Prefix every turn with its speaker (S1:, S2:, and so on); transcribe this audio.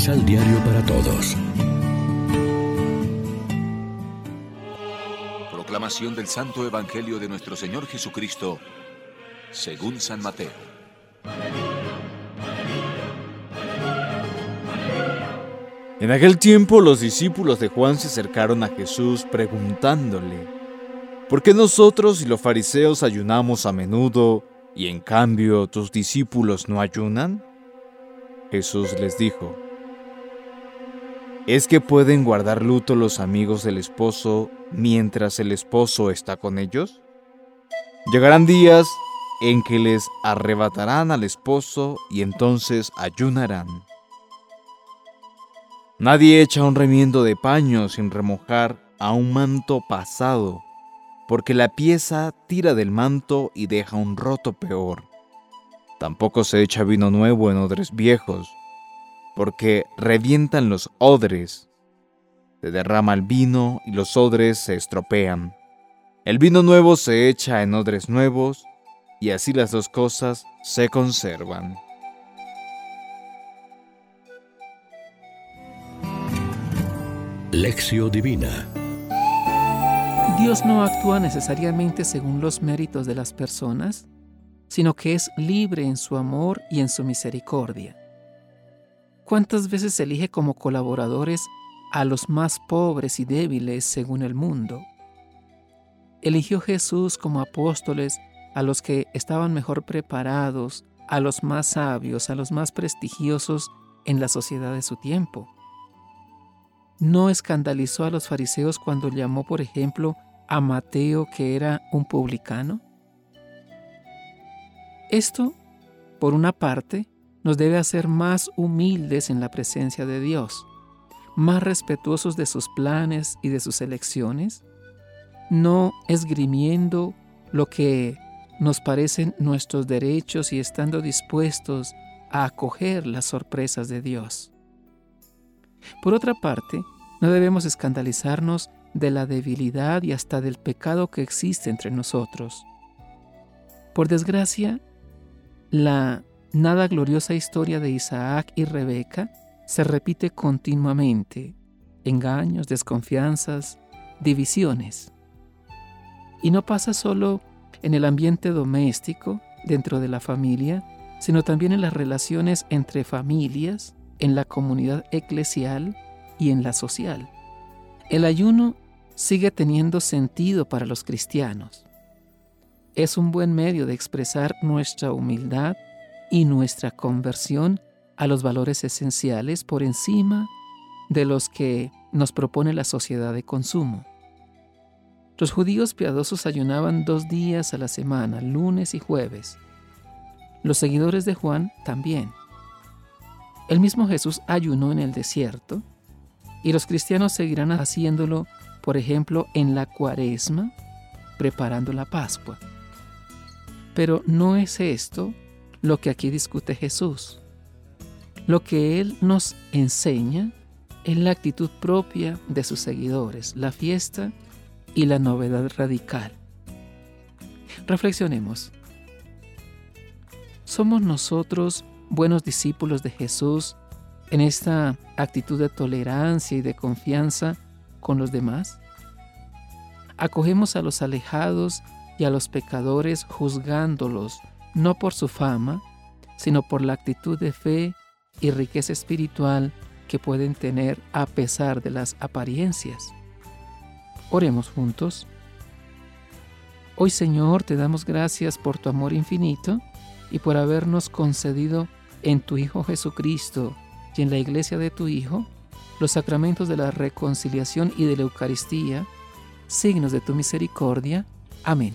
S1: Misal Diario para Todos.
S2: Proclamación del Santo Evangelio de nuestro Señor Jesucristo, según San Mateo.
S3: En aquel tiempo los discípulos de Juan se acercaron a Jesús preguntándole, ¿por qué nosotros y los fariseos ayunamos a menudo y en cambio tus discípulos no ayunan? Jesús les dijo, ¿es que pueden guardar luto los amigos del esposo mientras el esposo está con ellos? Llegarán días en que les arrebatarán al esposo y entonces ayunarán. Nadie echa un remiendo de paño sin remojar a un manto pasado, porque la pieza tira del manto y deja un roto peor. Tampoco se echa vino nuevo en odres viejos, porque revientan los odres. Se derrama el vino y los odres se estropean. El vino nuevo se echa en odres nuevos, y así las dos cosas se conservan.
S1: Lección Divina
S4: Dios no actúa necesariamente según los méritos de las personas, sino que es libre en su amor y en su misericordia. ¿Cuántas veces elige como colaboradores a los más pobres y débiles según el mundo? Eligió Jesús como apóstoles a los que estaban mejor preparados, a los más sabios, a los más prestigiosos en la sociedad de su tiempo. No escandalizó a los fariseos cuando llamó, por ejemplo, a Mateo que era un publicano. Esto, por una parte, nos debe hacer más humildes en la presencia de Dios, más respetuosos de sus planes y de sus elecciones, no esgrimiendo lo que nos parecen nuestros derechos y estando dispuestos a acoger las sorpresas de Dios. Por otra parte, no debemos escandalizarnos de la debilidad y hasta del pecado que existe entre nosotros. Por desgracia, la nada gloriosa historia de Isaac y Rebeca se repite continuamente. Engaños, desconfianzas, divisiones. Y no pasa solo en el ambiente doméstico, dentro de la familia, sino también en las relaciones entre familias, en la comunidad eclesial y en la social. El ayuno sigue teniendo sentido para los cristianos es un buen medio de expresar nuestra humildad y nuestra conversión a los valores esenciales por encima de los que nos propone la sociedad de consumo. Los judíos piadosos ayunaban dos días a la semana, lunes y jueves. Los seguidores de Juan también. El mismo Jesús ayunó en el desierto y los cristianos seguirán haciéndolo, por ejemplo, en la cuaresma, preparando la Pascua. Pero no es esto lo que aquí discute Jesús. Lo que Él nos enseña es la actitud propia de sus seguidores, la fiesta y la novedad radical. Reflexionemos. ¿Somos nosotros buenos discípulos de Jesús en esta actitud de tolerancia y de confianza con los demás? ¿Acogemos a los alejados y a los pecadores juzgándolos no por su fama, sino por la actitud de fe y riqueza espiritual que pueden tener a pesar de las apariencias. Oremos juntos. Hoy Señor te damos gracias por tu amor infinito y por habernos concedido en tu Hijo Jesucristo y en la iglesia de tu Hijo los sacramentos de la reconciliación y de la Eucaristía, signos de tu misericordia. Amén.